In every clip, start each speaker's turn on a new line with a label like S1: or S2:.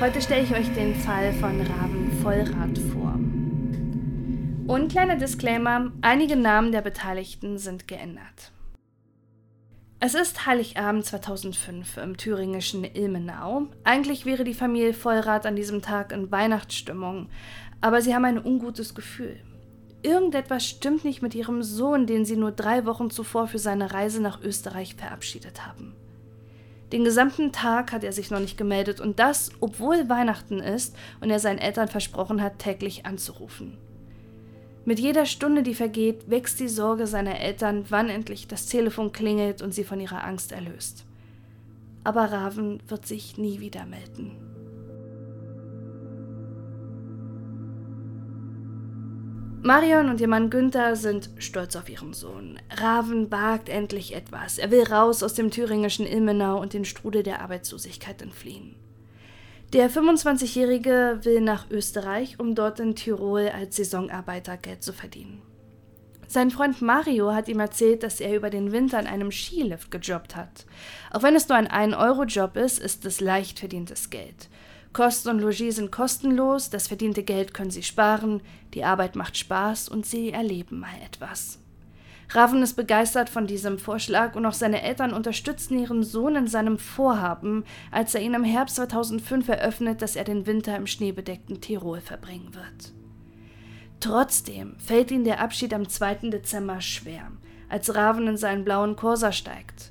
S1: Heute stelle ich euch den Fall von Raven Vollrad vor. Und kleiner Disclaimer, einige Namen der Beteiligten sind geändert. Es ist Heiligabend 2005 im thüringischen Ilmenau. Eigentlich wäre die Familie Vollrad an diesem Tag in Weihnachtsstimmung, aber sie haben ein ungutes Gefühl. Irgendetwas stimmt nicht mit ihrem Sohn, den sie nur drei Wochen zuvor für seine Reise nach Österreich verabschiedet haben. Den gesamten Tag hat er sich noch nicht gemeldet und das, obwohl Weihnachten ist und er seinen Eltern versprochen hat, täglich anzurufen. Mit jeder Stunde, die vergeht, wächst die Sorge seiner Eltern, wann endlich das Telefon klingelt und sie von ihrer Angst erlöst. Aber Raven wird sich nie wieder melden. Marion und ihr Mann Günther sind stolz auf ihren Sohn. Raven wagt endlich etwas. Er will raus aus dem thüringischen Ilmenau und den Strudel der Arbeitslosigkeit entfliehen. Der 25-Jährige will nach Österreich, um dort in Tirol als Saisonarbeiter Geld zu verdienen. Sein Freund Mario hat ihm erzählt, dass er über den Winter an einem Skilift gejobbt hat. Auch wenn es nur ein 1-Euro-Job ist, ist es leicht verdientes Geld. Kosten und Logis sind kostenlos, das verdiente Geld können sie sparen, die Arbeit macht Spaß und sie erleben mal etwas. Raven ist begeistert von diesem Vorschlag und auch seine Eltern unterstützen ihren Sohn in seinem Vorhaben, als er ihn im Herbst 2005 eröffnet, dass er den Winter im schneebedeckten Tirol verbringen wird. Trotzdem fällt ihm der Abschied am 2. Dezember schwer, als Raven in seinen blauen Corsa steigt.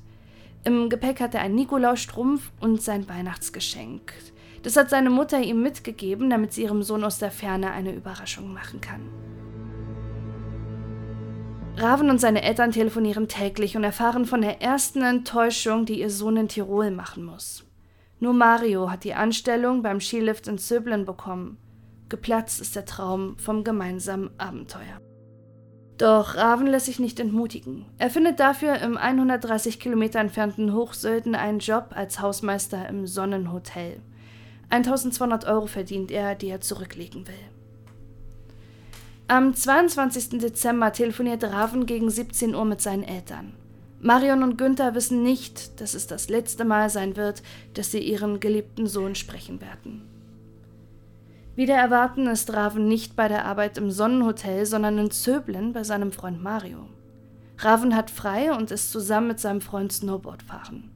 S1: Im Gepäck hat er einen Nikolausstrumpf und sein Weihnachtsgeschenk, das hat seine Mutter ihm mitgegeben, damit sie ihrem Sohn aus der Ferne eine Überraschung machen kann. Raven und seine Eltern telefonieren täglich und erfahren von der ersten Enttäuschung, die ihr Sohn in Tirol machen muss. Nur Mario hat die Anstellung beim Skilift in Zöblen bekommen. Geplatzt ist der Traum vom gemeinsamen Abenteuer. Doch Raven lässt sich nicht entmutigen. Er findet dafür im 130 Kilometer entfernten Hochsölden einen Job als Hausmeister im Sonnenhotel. 1200 Euro verdient er, die er zurücklegen will. Am 22. Dezember telefoniert Raven gegen 17 Uhr mit seinen Eltern. Marion und Günther wissen nicht, dass es das letzte Mal sein wird, dass sie ihren geliebten Sohn sprechen werden. Wieder erwarten ist Raven nicht bei der Arbeit im Sonnenhotel, sondern in Zöblen bei seinem Freund Mario. Raven hat frei und ist zusammen mit seinem Freund Snowboard fahren.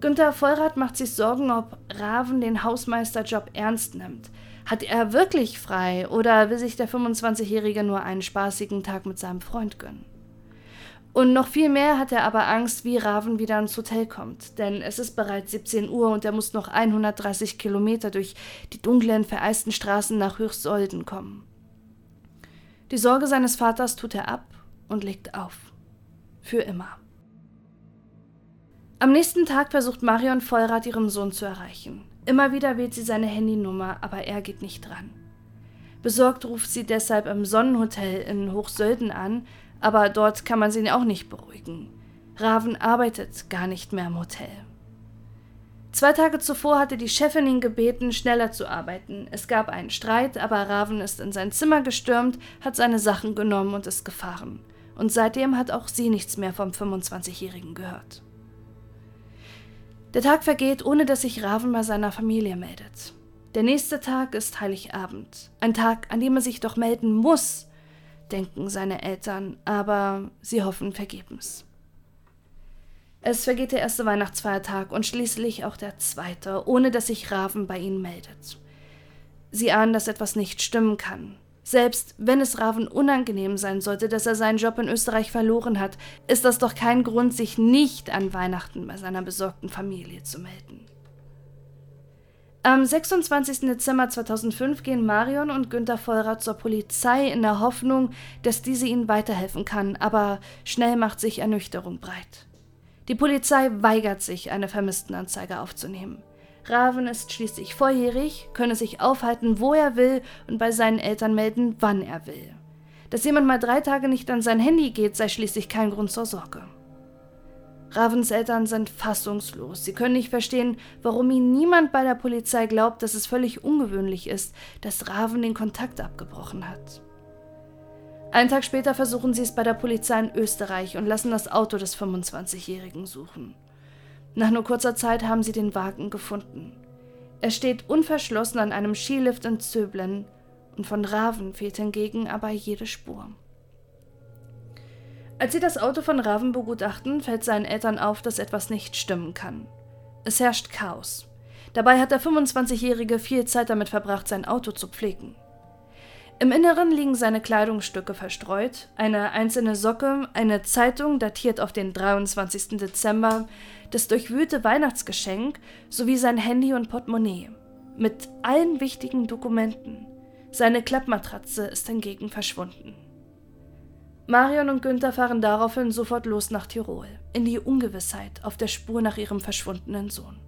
S1: Günther Vollrath macht sich Sorgen, ob Raven den Hausmeisterjob ernst nimmt. Hat er wirklich frei oder will sich der 25-Jährige nur einen spaßigen Tag mit seinem Freund gönnen? Und noch viel mehr hat er aber Angst, wie Raven wieder ins Hotel kommt, denn es ist bereits 17 Uhr und er muss noch 130 Kilometer durch die dunklen, vereisten Straßen nach Höchstsolden kommen. Die Sorge seines Vaters tut er ab und legt auf. Für immer. Am nächsten Tag versucht Marion Vollrath ihren Sohn zu erreichen. Immer wieder wählt sie seine Handynummer, aber er geht nicht dran. Besorgt ruft sie deshalb im Sonnenhotel in Hochsölden an, aber dort kann man sie auch nicht beruhigen. Raven arbeitet gar nicht mehr im Hotel. Zwei Tage zuvor hatte die Chefin ihn gebeten, schneller zu arbeiten. Es gab einen Streit, aber Raven ist in sein Zimmer gestürmt, hat seine Sachen genommen und ist gefahren. Und seitdem hat auch sie nichts mehr vom 25-Jährigen gehört. Der Tag vergeht, ohne dass sich Raven bei seiner Familie meldet. Der nächste Tag ist Heiligabend. Ein Tag, an dem er sich doch melden muss, denken seine Eltern, aber sie hoffen vergebens. Es vergeht der erste Weihnachtsfeiertag und schließlich auch der zweite, ohne dass sich Raven bei ihnen meldet. Sie ahnen, dass etwas nicht stimmen kann. Selbst wenn es Raven unangenehm sein sollte, dass er seinen Job in Österreich verloren hat, ist das doch kein Grund, sich nicht an Weihnachten bei seiner besorgten Familie zu melden. Am 26. Dezember 2005 gehen Marion und Günther Vollrath zur Polizei in der Hoffnung, dass diese ihnen weiterhelfen kann, aber schnell macht sich Ernüchterung breit. Die Polizei weigert sich, eine Vermisstenanzeige aufzunehmen. Raven ist schließlich volljährig, könne sich aufhalten, wo er will und bei seinen Eltern melden, wann er will. Dass jemand mal drei Tage nicht an sein Handy geht, sei schließlich kein Grund zur Sorge. Ravens Eltern sind fassungslos. Sie können nicht verstehen, warum ihnen niemand bei der Polizei glaubt, dass es völlig ungewöhnlich ist, dass Raven den Kontakt abgebrochen hat. Einen Tag später versuchen sie es bei der Polizei in Österreich und lassen das Auto des 25-Jährigen suchen. Nach nur kurzer Zeit haben sie den Wagen gefunden. Er steht unverschlossen an einem Skilift in Zöblen und von Raven fehlt hingegen aber jede Spur. Als sie das Auto von Raven begutachten, fällt seinen Eltern auf, dass etwas nicht stimmen kann. Es herrscht Chaos. Dabei hat der 25-Jährige viel Zeit damit verbracht, sein Auto zu pflegen. Im Inneren liegen seine Kleidungsstücke verstreut, eine einzelne Socke, eine Zeitung datiert auf den 23. Dezember, das durchwühlte Weihnachtsgeschenk sowie sein Handy und Portemonnaie. Mit allen wichtigen Dokumenten. Seine Klappmatratze ist hingegen verschwunden. Marion und Günther fahren daraufhin sofort los nach Tirol, in die Ungewissheit auf der Spur nach ihrem verschwundenen Sohn.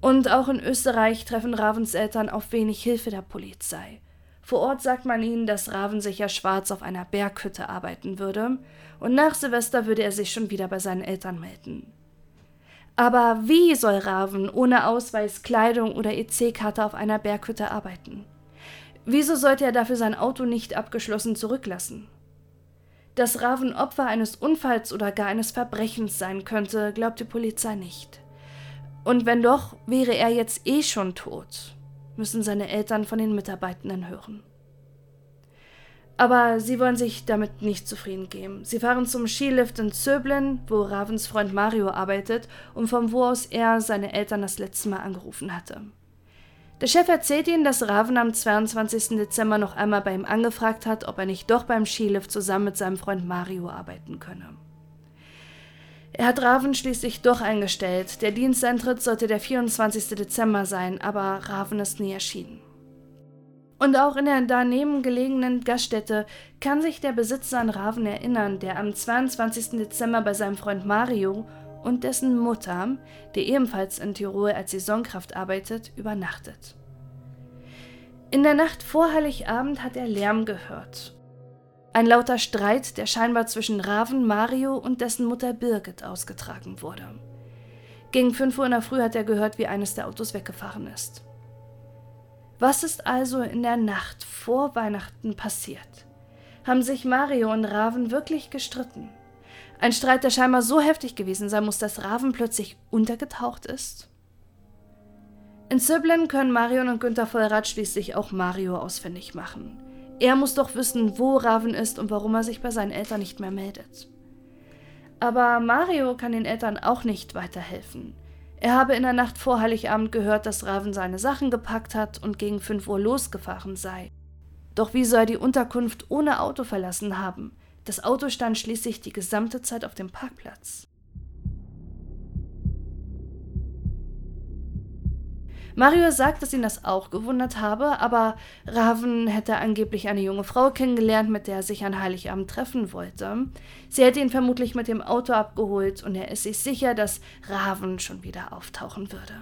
S1: Und auch in Österreich treffen Ravens Eltern auf wenig Hilfe der Polizei. Vor Ort sagt man ihnen, dass Raven sicher schwarz auf einer Berghütte arbeiten würde, und nach Silvester würde er sich schon wieder bei seinen Eltern melden. Aber wie soll Raven ohne Ausweis, Kleidung oder EC-Karte auf einer Berghütte arbeiten? Wieso sollte er dafür sein Auto nicht abgeschlossen zurücklassen? Dass Raven Opfer eines Unfalls oder gar eines Verbrechens sein könnte, glaubt die Polizei nicht. Und wenn doch, wäre er jetzt eh schon tot, müssen seine Eltern von den Mitarbeitenden hören. Aber sie wollen sich damit nicht zufrieden geben. Sie fahren zum Skilift in Zöblen, wo Ravens Freund Mario arbeitet und von wo aus er seine Eltern das letzte Mal angerufen hatte. Der Chef erzählt ihnen, dass Raven am 22. Dezember noch einmal bei ihm angefragt hat, ob er nicht doch beim Skilift zusammen mit seinem Freund Mario arbeiten könne. Er hat Raven schließlich doch eingestellt. Der Diensteintritt sollte der 24. Dezember sein, aber Raven ist nie erschienen. Und auch in der daneben gelegenen Gaststätte kann sich der Besitzer an Raven erinnern, der am 22. Dezember bei seinem Freund Mario und dessen Mutter, die ebenfalls in Tirol als Saisonkraft arbeitet, übernachtet. In der Nacht vor Heiligabend hat er Lärm gehört. Ein lauter Streit, der scheinbar zwischen Raven, Mario und dessen Mutter Birgit ausgetragen wurde. Gegen 5 Uhr in der Früh hat er gehört, wie eines der Autos weggefahren ist. Was ist also in der Nacht vor Weihnachten passiert? Haben sich Mario und Raven wirklich gestritten? Ein Streit, der scheinbar so heftig gewesen sein muss, dass Raven plötzlich untergetaucht ist? In Zöblen können Marion und Günther Vollrad schließlich auch Mario ausfindig machen. Er muss doch wissen, wo Raven ist und warum er sich bei seinen Eltern nicht mehr meldet. Aber Mario kann den Eltern auch nicht weiterhelfen. Er habe in der Nacht vor Heiligabend gehört, dass Raven seine Sachen gepackt hat und gegen 5 Uhr losgefahren sei. Doch wie soll er die Unterkunft ohne Auto verlassen haben? Das Auto stand schließlich die gesamte Zeit auf dem Parkplatz. Mario sagt, dass ihn das auch gewundert habe, aber Raven hätte angeblich eine junge Frau kennengelernt, mit der er sich an Heiligabend treffen wollte. Sie hätte ihn vermutlich mit dem Auto abgeholt und er ist sich sicher, dass Raven schon wieder auftauchen würde.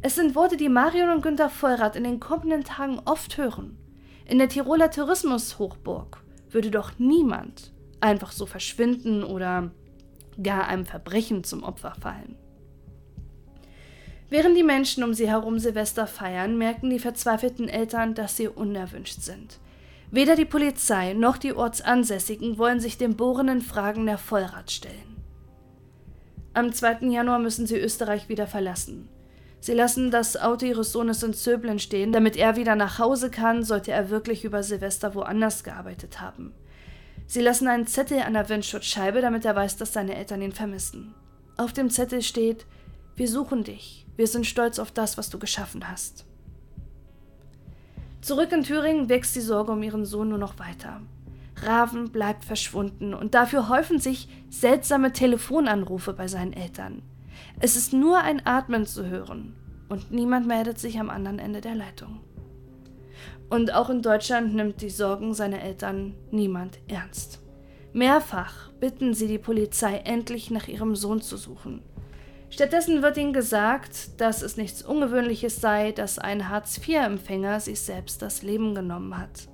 S1: Es sind Worte, die Marion und Günther Vollrath in den kommenden Tagen oft hören. In der Tiroler Tourismushochburg würde doch niemand einfach so verschwinden oder gar einem Verbrechen zum Opfer fallen. Während die Menschen um sie herum Silvester feiern, merken die verzweifelten Eltern, dass sie unerwünscht sind. Weder die Polizei noch die Ortsansässigen wollen sich den bohrenden Fragen der Vollrat stellen. Am 2. Januar müssen sie Österreich wieder verlassen. Sie lassen das Auto ihres Sohnes in Zöblen stehen, damit er wieder nach Hause kann, sollte er wirklich über Silvester woanders gearbeitet haben. Sie lassen einen Zettel an der Windschutzscheibe, damit er weiß, dass seine Eltern ihn vermissen. Auf dem Zettel steht: Wir suchen dich. Wir sind stolz auf das, was du geschaffen hast. Zurück in Thüringen wächst die Sorge um ihren Sohn nur noch weiter. Raven bleibt verschwunden und dafür häufen sich seltsame Telefonanrufe bei seinen Eltern. Es ist nur ein Atmen zu hören und niemand meldet sich am anderen Ende der Leitung. Und auch in Deutschland nimmt die Sorgen seiner Eltern niemand ernst. Mehrfach bitten sie die Polizei endlich nach ihrem Sohn zu suchen. Stattdessen wird ihnen gesagt, dass es nichts Ungewöhnliches sei, dass ein Hartz-IV-Empfänger sich selbst das Leben genommen hat.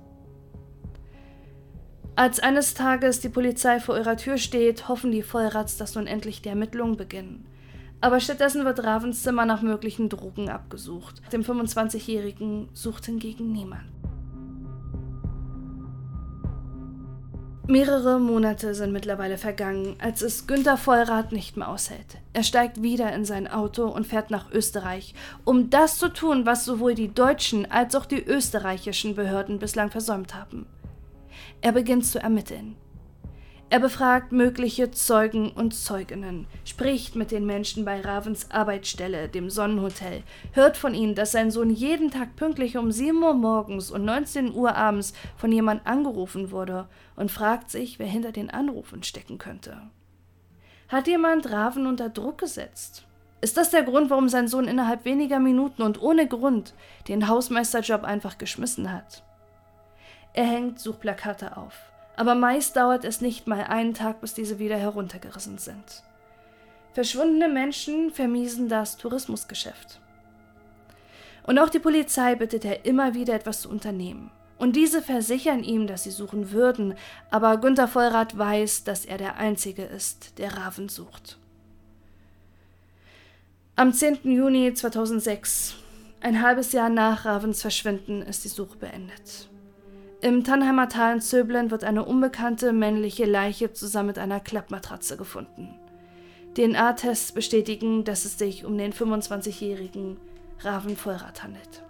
S1: Als eines Tages die Polizei vor ihrer Tür steht, hoffen die Vollrats, dass nun endlich die Ermittlungen beginnen. Aber stattdessen wird Ravens Zimmer nach möglichen Drogen abgesucht. Dem 25-Jährigen sucht hingegen niemand. Mehrere Monate sind mittlerweile vergangen, als es Günter Vollrath nicht mehr aushält. Er steigt wieder in sein Auto und fährt nach Österreich, um das zu tun, was sowohl die deutschen als auch die österreichischen Behörden bislang versäumt haben. Er beginnt zu ermitteln. Er befragt mögliche Zeugen und Zeuginnen, spricht mit den Menschen bei Ravens Arbeitsstelle, dem Sonnenhotel, hört von ihnen, dass sein Sohn jeden Tag pünktlich um 7 Uhr morgens und 19 Uhr abends von jemand angerufen wurde und fragt sich, wer hinter den Anrufen stecken könnte. Hat jemand Raven unter Druck gesetzt? Ist das der Grund, warum sein Sohn innerhalb weniger Minuten und ohne Grund den Hausmeisterjob einfach geschmissen hat? Er hängt Suchplakate auf aber meist dauert es nicht mal einen Tag, bis diese wieder heruntergerissen sind. Verschwundene Menschen vermiesen das Tourismusgeschäft. Und auch die Polizei bittet er immer wieder etwas zu unternehmen. Und diese versichern ihm, dass sie suchen würden, aber Günter Vollrath weiß, dass er der Einzige ist, der Raven sucht. Am 10. Juni 2006, ein halbes Jahr nach Ravens Verschwinden, ist die Suche beendet. Im Tannheimer Tal in Zöblen wird eine unbekannte männliche Leiche zusammen mit einer Klappmatratze gefunden. DNA-Tests bestätigen, dass es sich um den 25-jährigen Raven Vollrath handelt.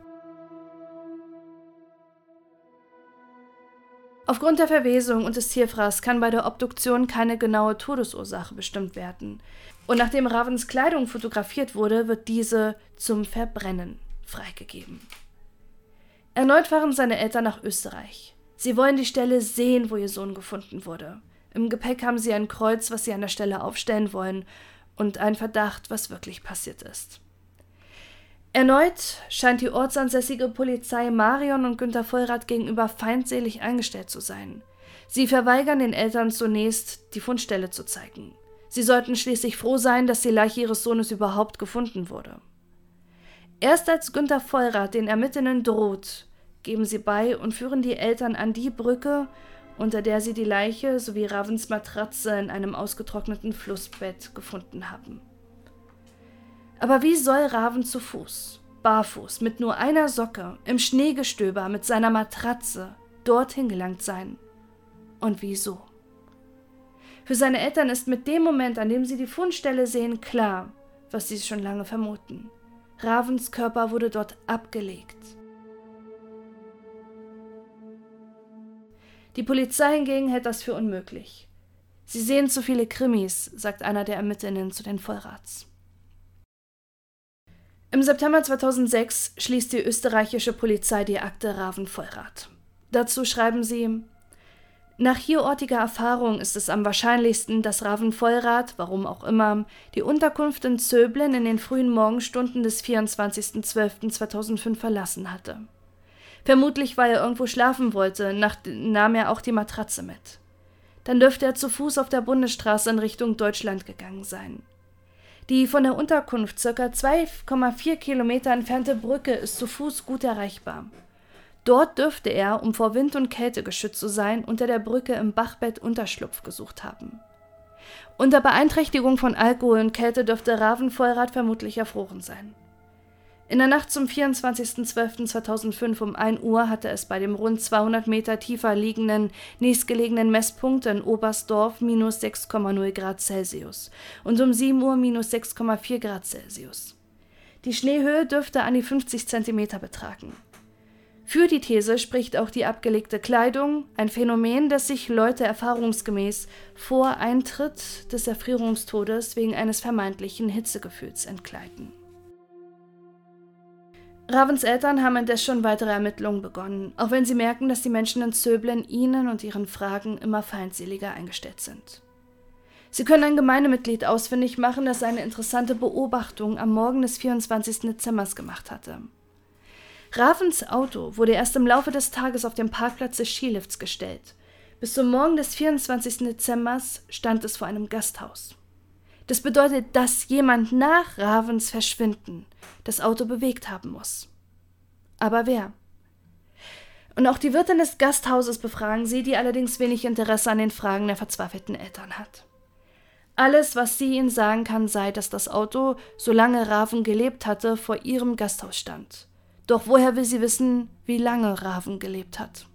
S1: Aufgrund der Verwesung und des Tierfraß kann bei der Obduktion keine genaue Todesursache bestimmt werden. Und nachdem Ravens Kleidung fotografiert wurde, wird diese zum Verbrennen freigegeben. Erneut fahren seine Eltern nach Österreich. Sie wollen die Stelle sehen, wo ihr Sohn gefunden wurde. Im Gepäck haben sie ein Kreuz, was sie an der Stelle aufstellen wollen, und einen Verdacht, was wirklich passiert ist. Erneut scheint die ortsansässige Polizei Marion und Günter Vollrath gegenüber feindselig eingestellt zu sein. Sie verweigern den Eltern zunächst, die Fundstelle zu zeigen. Sie sollten schließlich froh sein, dass die Leiche ihres Sohnes überhaupt gefunden wurde. Erst als Günter Vollrath den Ermittlern droht, geben sie bei und führen die Eltern an die Brücke, unter der sie die Leiche sowie Ravens Matratze in einem ausgetrockneten Flussbett gefunden haben. Aber wie soll Raven zu Fuß, barfuß, mit nur einer Socke, im Schneegestöber mit seiner Matratze dorthin gelangt sein? Und wieso? Für seine Eltern ist mit dem Moment, an dem sie die Fundstelle sehen, klar, was sie schon lange vermuten. Ravens Körper wurde dort abgelegt. Die Polizei hingegen hält das für unmöglich. Sie sehen zu viele Krimis, sagt einer der Ermittlerinnen zu den Vollrats. Im September 2006 schließt die österreichische Polizei die Akte Raven Vollrath. Dazu schreiben sie: Nach hierortiger Erfahrung ist es am wahrscheinlichsten, dass Raven Vollrath, warum auch immer, die Unterkunft in Zöblen in den frühen Morgenstunden des 24.12.2005 verlassen hatte. Vermutlich, weil er irgendwo schlafen wollte, nahm er auch die Matratze mit. Dann dürfte er zu Fuß auf der Bundesstraße in Richtung Deutschland gegangen sein. Die von der Unterkunft ca. 2,4 Kilometer entfernte Brücke ist zu Fuß gut erreichbar. Dort dürfte er, um vor Wind und Kälte geschützt zu sein, unter der Brücke im Bachbett Unterschlupf gesucht haben. Unter Beeinträchtigung von Alkohol und Kälte dürfte Ravenvollrad vermutlich erfroren sein. In der Nacht zum 24.12.2005 um 1 Uhr hatte es bei dem rund 200 Meter tiefer liegenden, nächstgelegenen Messpunkt in Oberstdorf minus 6,0 Grad Celsius und um 7 Uhr minus 6,4 Grad Celsius. Die Schneehöhe dürfte an die 50 Zentimeter betragen. Für die These spricht auch die abgelegte Kleidung, ein Phänomen, das sich Leute erfahrungsgemäß vor Eintritt des Erfrierungstodes wegen eines vermeintlichen Hitzegefühls entkleiden. Ravens Eltern haben indes schon weitere Ermittlungen begonnen, auch wenn sie merken, dass die Menschen in Zöblen ihnen und ihren Fragen immer feindseliger eingestellt sind. Sie können ein Gemeindemitglied ausfindig machen, das eine interessante Beobachtung am Morgen des 24. Dezember gemacht hatte. Ravens Auto wurde erst im Laufe des Tages auf dem Parkplatz des Skilifts gestellt. Bis zum Morgen des 24. Dezember stand es vor einem Gasthaus. Das bedeutet, dass jemand nach Ravens Verschwinden das Auto bewegt haben muss. Aber wer? Und auch die Wirtin des Gasthauses befragen sie, die allerdings wenig Interesse an den Fragen der verzweifelten Eltern hat. Alles, was sie ihnen sagen kann, sei, dass das Auto, solange Raven gelebt hatte, vor ihrem Gasthaus stand. Doch woher will sie wissen, wie lange Raven gelebt hat?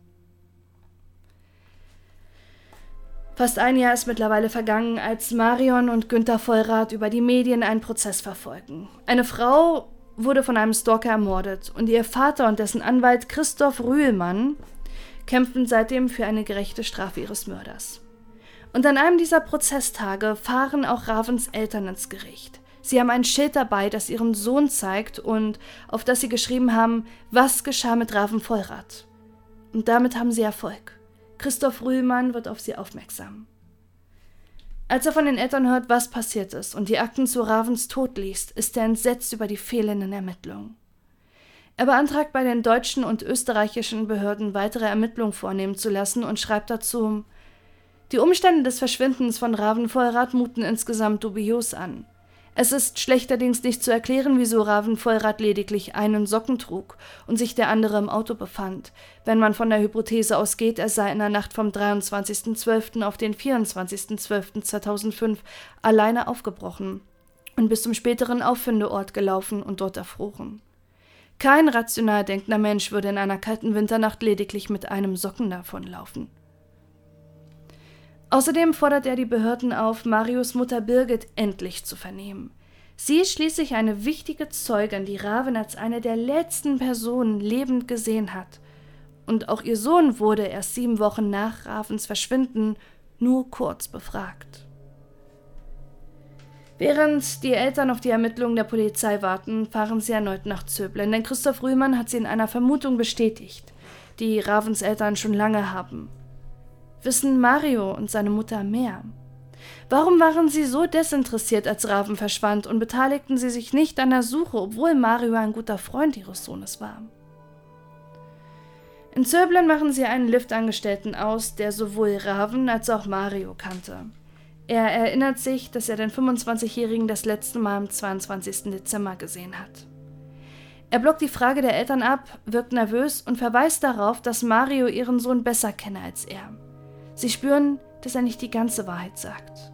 S1: Fast ein Jahr ist mittlerweile vergangen, als Marion und Günther Vollrath über die Medien einen Prozess verfolgen. Eine Frau wurde von einem Stalker ermordet und ihr Vater und dessen Anwalt Christoph Rühlmann kämpfen seitdem für eine gerechte Strafe ihres Mörders. Und an einem dieser Prozesstage fahren auch Ravens Eltern ins Gericht. Sie haben ein Schild dabei, das ihren Sohn zeigt und auf das sie geschrieben haben, was geschah mit Raven Vollrath. Und damit haben sie Erfolg. Christoph Rühlmann wird auf sie aufmerksam. Als er von den Eltern hört, was passiert ist und die Akten zu Ravens Tod liest, ist er entsetzt über die fehlenden Ermittlungen. Er beantragt bei den deutschen und österreichischen Behörden weitere Ermittlungen vornehmen zu lassen und schreibt dazu Die Umstände des Verschwindens von Raven Vollrath muten insgesamt dubios an. Es ist schlechterdings nicht zu erklären, wieso Raven Vollrad lediglich einen Socken trug und sich der andere im Auto befand, wenn man von der Hypothese ausgeht, er sei in der Nacht vom 23.12. auf den 24.12.2005 alleine aufgebrochen und bis zum späteren Auffindeort gelaufen und dort erfroren. Kein rational denkender Mensch würde in einer kalten Winternacht lediglich mit einem Socken davonlaufen. Außerdem fordert er die Behörden auf, Marius Mutter Birgit endlich zu vernehmen. Sie ist schließlich eine wichtige Zeugin, die Raven als eine der letzten Personen lebend gesehen hat. Und auch ihr Sohn wurde erst sieben Wochen nach Ravens Verschwinden nur kurz befragt. Während die Eltern auf die Ermittlungen der Polizei warten, fahren sie erneut nach Zöblen, denn Christoph Rühmann hat sie in einer Vermutung bestätigt, die Ravens Eltern schon lange haben wissen Mario und seine Mutter mehr. Warum waren sie so desinteressiert, als Raven verschwand und beteiligten sie sich nicht an der Suche, obwohl Mario ein guter Freund ihres Sohnes war? In Zöblen machen sie einen Liftangestellten aus, der sowohl Raven als auch Mario kannte. Er erinnert sich, dass er den 25-Jährigen das letzte Mal am 22. Dezember gesehen hat. Er blockt die Frage der Eltern ab, wirkt nervös und verweist darauf, dass Mario ihren Sohn besser kenne als er. Sie spüren, dass er nicht die ganze Wahrheit sagt.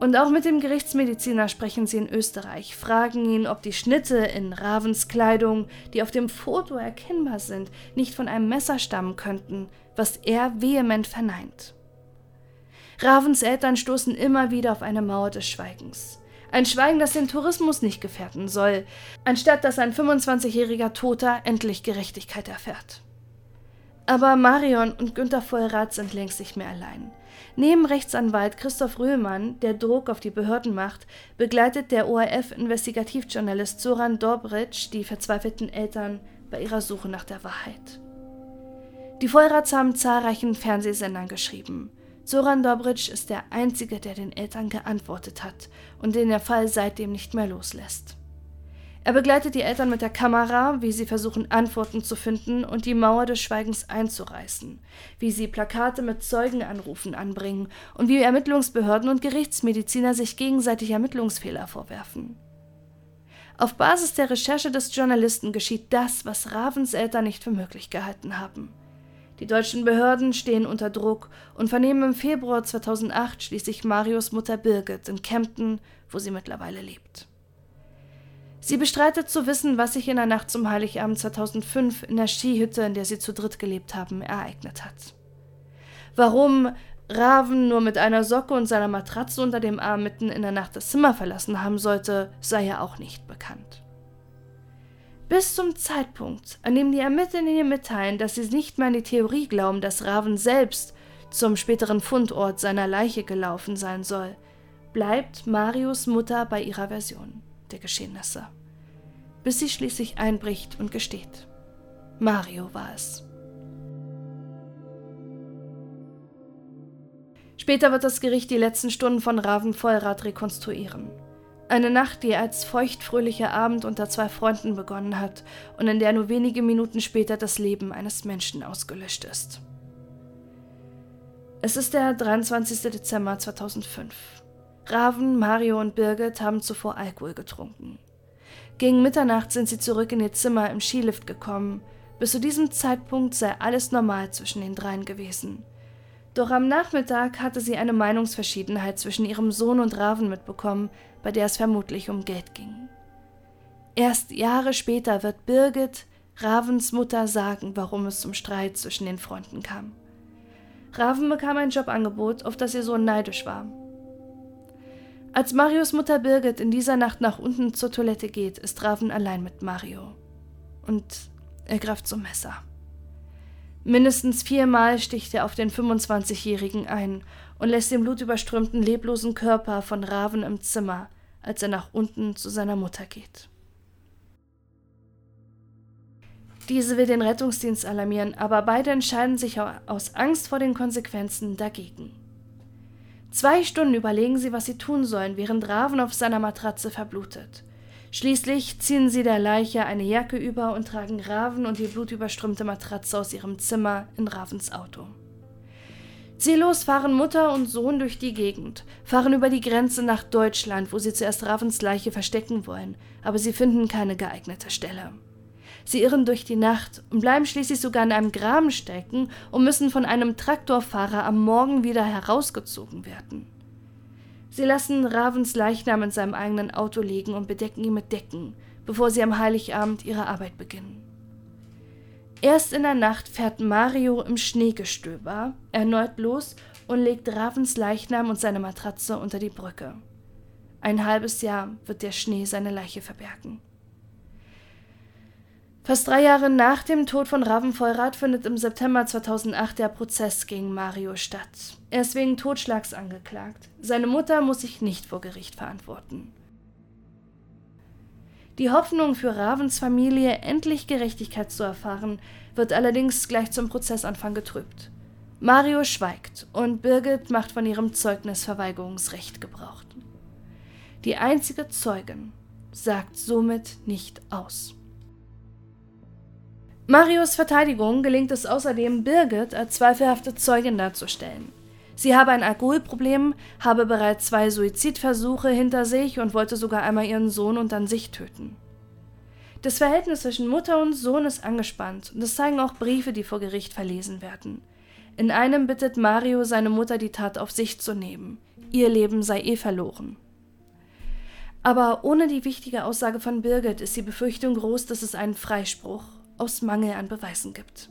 S1: Und auch mit dem Gerichtsmediziner sprechen sie in Österreich, fragen ihn, ob die Schnitte in Ravens Kleidung, die auf dem Foto erkennbar sind, nicht von einem Messer stammen könnten, was er vehement verneint. Ravens Eltern stoßen immer wieder auf eine Mauer des Schweigens. Ein Schweigen, das den Tourismus nicht gefährden soll, anstatt dass ein 25-jähriger Toter endlich Gerechtigkeit erfährt. Aber Marion und Günter Vollrath sind längst nicht mehr allein. Neben Rechtsanwalt Christoph Röhlmann, der Druck auf die Behörden macht, begleitet der ORF-Investigativjournalist Zoran Dobritsch die verzweifelten Eltern bei ihrer Suche nach der Wahrheit. Die Vollrats haben zahlreichen Fernsehsendern geschrieben. Zoran Dobritsch ist der Einzige, der den Eltern geantwortet hat und den der Fall seitdem nicht mehr loslässt. Er begleitet die Eltern mit der Kamera, wie sie versuchen, Antworten zu finden und die Mauer des Schweigens einzureißen, wie sie Plakate mit Zeugenanrufen anbringen und wie Ermittlungsbehörden und Gerichtsmediziner sich gegenseitig Ermittlungsfehler vorwerfen. Auf Basis der Recherche des Journalisten geschieht das, was Ravens Eltern nicht für möglich gehalten haben. Die deutschen Behörden stehen unter Druck und vernehmen im Februar 2008 schließlich Marius Mutter Birgit in Kempten, wo sie mittlerweile lebt. Sie bestreitet zu wissen, was sich in der Nacht zum Heiligabend 2005 in der Skihütte, in der sie zu dritt gelebt haben, ereignet hat. Warum Raven nur mit einer Socke und seiner Matratze unter dem Arm mitten in der Nacht das Zimmer verlassen haben sollte, sei ja auch nicht bekannt. Bis zum Zeitpunkt, an dem die Ermittler ihr mitteilen, dass sie nicht mehr an die Theorie glauben, dass Raven selbst zum späteren Fundort seiner Leiche gelaufen sein soll, bleibt Marius Mutter bei ihrer Version der Geschehnisse, bis sie schließlich einbricht und gesteht. Mario war es. Später wird das Gericht die letzten Stunden von Raven Vollrad rekonstruieren. Eine Nacht, die als feuchtfröhlicher Abend unter zwei Freunden begonnen hat und in der nur wenige Minuten später das Leben eines Menschen ausgelöscht ist. Es ist der 23. Dezember 2005. Raven, Mario und Birgit haben zuvor Alkohol getrunken. Gegen Mitternacht sind sie zurück in ihr Zimmer im Skilift gekommen. Bis zu diesem Zeitpunkt sei alles normal zwischen den dreien gewesen. Doch am Nachmittag hatte sie eine Meinungsverschiedenheit zwischen ihrem Sohn und Raven mitbekommen, bei der es vermutlich um Geld ging. Erst Jahre später wird Birgit, Ravens Mutter, sagen, warum es zum Streit zwischen den Freunden kam. Raven bekam ein Jobangebot, auf das ihr Sohn neidisch war. Als Marios Mutter Birgit in dieser Nacht nach unten zur Toilette geht, ist Raven allein mit Mario. Und er greift zum Messer. Mindestens viermal sticht er auf den 25-Jährigen ein und lässt den blutüberströmten, leblosen Körper von Raven im Zimmer, als er nach unten zu seiner Mutter geht. Diese will den Rettungsdienst alarmieren, aber beide entscheiden sich aus Angst vor den Konsequenzen dagegen. Zwei Stunden überlegen sie, was sie tun sollen, während Raven auf seiner Matratze verblutet. Schließlich ziehen sie der Leiche eine Jacke über und tragen Raven und die blutüberströmte Matratze aus ihrem Zimmer in Ravens Auto. Ziellos fahren Mutter und Sohn durch die Gegend, fahren über die Grenze nach Deutschland, wo sie zuerst Ravens Leiche verstecken wollen, aber sie finden keine geeignete Stelle. Sie irren durch die Nacht und bleiben schließlich sogar in einem Graben stecken und müssen von einem Traktorfahrer am Morgen wieder herausgezogen werden. Sie lassen Ravens Leichnam in seinem eigenen Auto liegen und bedecken ihn mit Decken, bevor sie am Heiligabend ihre Arbeit beginnen. Erst in der Nacht fährt Mario im Schneegestöber erneut los und legt Ravens Leichnam und seine Matratze unter die Brücke. Ein halbes Jahr wird der Schnee seine Leiche verbergen. Fast drei Jahre nach dem Tod von Raven Vollrath findet im September 2008 der Prozess gegen Mario statt. Er ist wegen Totschlags angeklagt. Seine Mutter muss sich nicht vor Gericht verantworten. Die Hoffnung für Ravens Familie, endlich Gerechtigkeit zu erfahren, wird allerdings gleich zum Prozessanfang getrübt. Mario schweigt und Birgit macht von ihrem Zeugnisverweigerungsrecht Gebrauch. Die einzige Zeugin sagt somit nicht aus. Marios Verteidigung gelingt es außerdem, Birgit als zweifelhafte Zeugin darzustellen. Sie habe ein Alkoholproblem, habe bereits zwei Suizidversuche hinter sich und wollte sogar einmal ihren Sohn und dann sich töten. Das Verhältnis zwischen Mutter und Sohn ist angespannt und das zeigen auch Briefe, die vor Gericht verlesen werden. In einem bittet Mario seine Mutter, die Tat auf sich zu nehmen. Ihr Leben sei eh verloren. Aber ohne die wichtige Aussage von Birgit ist die Befürchtung groß, dass es einen Freispruch aus Mangel an Beweisen gibt.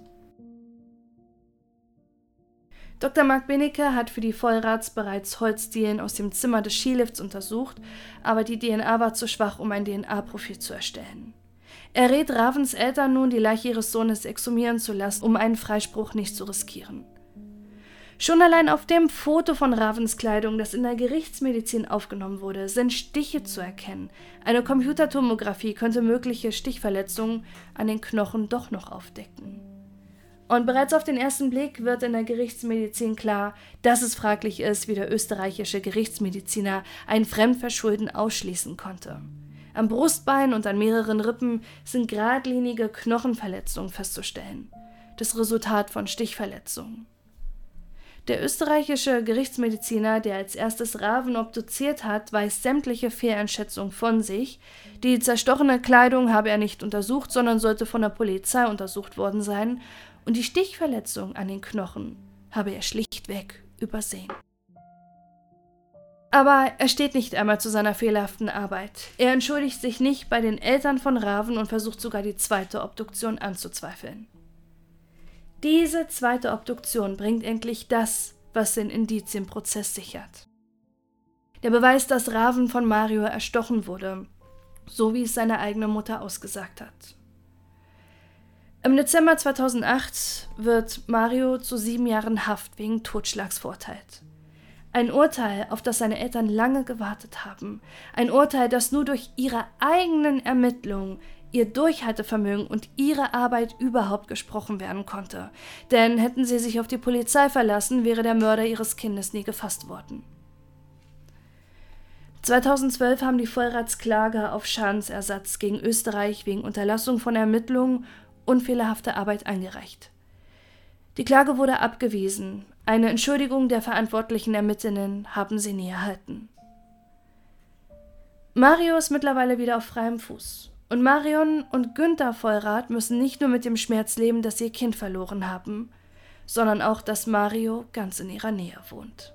S1: Dr. Mark Benecke hat für die Vollrats bereits Holzdielen aus dem Zimmer des Skilifts untersucht, aber die DNA war zu schwach, um ein DNA-Profil zu erstellen. Er rät Ravens Eltern nun, die Leiche ihres Sohnes exhumieren zu lassen, um einen Freispruch nicht zu riskieren. Schon allein auf dem Foto von Ravens Kleidung, das in der Gerichtsmedizin aufgenommen wurde, sind Stiche zu erkennen. Eine Computertomographie könnte mögliche Stichverletzungen an den Knochen doch noch aufdecken. Und bereits auf den ersten Blick wird in der Gerichtsmedizin klar, dass es fraglich ist, wie der österreichische Gerichtsmediziner ein Fremdverschulden ausschließen konnte. Am Brustbein und an mehreren Rippen sind geradlinige Knochenverletzungen festzustellen. Das Resultat von Stichverletzungen. Der österreichische Gerichtsmediziner, der als erstes Raven obduziert hat, weist sämtliche Fehleinschätzungen von sich. Die zerstochene Kleidung habe er nicht untersucht, sondern sollte von der Polizei untersucht worden sein, und die Stichverletzung an den Knochen habe er schlichtweg übersehen. Aber er steht nicht einmal zu seiner fehlerhaften Arbeit. Er entschuldigt sich nicht bei den Eltern von Raven und versucht sogar die zweite Obduktion anzuzweifeln. Diese zweite Obduktion bringt endlich das, was den Indizienprozess sichert. Der Beweis, dass Raven von Mario erstochen wurde, so wie es seine eigene Mutter ausgesagt hat. Im Dezember 2008 wird Mario zu sieben Jahren Haft wegen Totschlags verurteilt. Ein Urteil, auf das seine Eltern lange gewartet haben. Ein Urteil, das nur durch ihre eigenen Ermittlungen ihr Durchhaltevermögen und ihre Arbeit überhaupt gesprochen werden konnte. Denn hätten sie sich auf die Polizei verlassen, wäre der Mörder ihres Kindes nie gefasst worden. 2012 haben die Vollratsklage auf Schadensersatz gegen Österreich wegen Unterlassung von Ermittlungen und fehlerhafter Arbeit eingereicht. Die Klage wurde abgewiesen. Eine Entschuldigung der verantwortlichen Ermittlerinnen haben sie nie erhalten. Mario ist mittlerweile wieder auf freiem Fuß. Und Marion und Günther Vollrath müssen nicht nur mit dem Schmerz leben, dass sie ihr Kind verloren haben, sondern auch, dass Mario ganz in ihrer Nähe wohnt.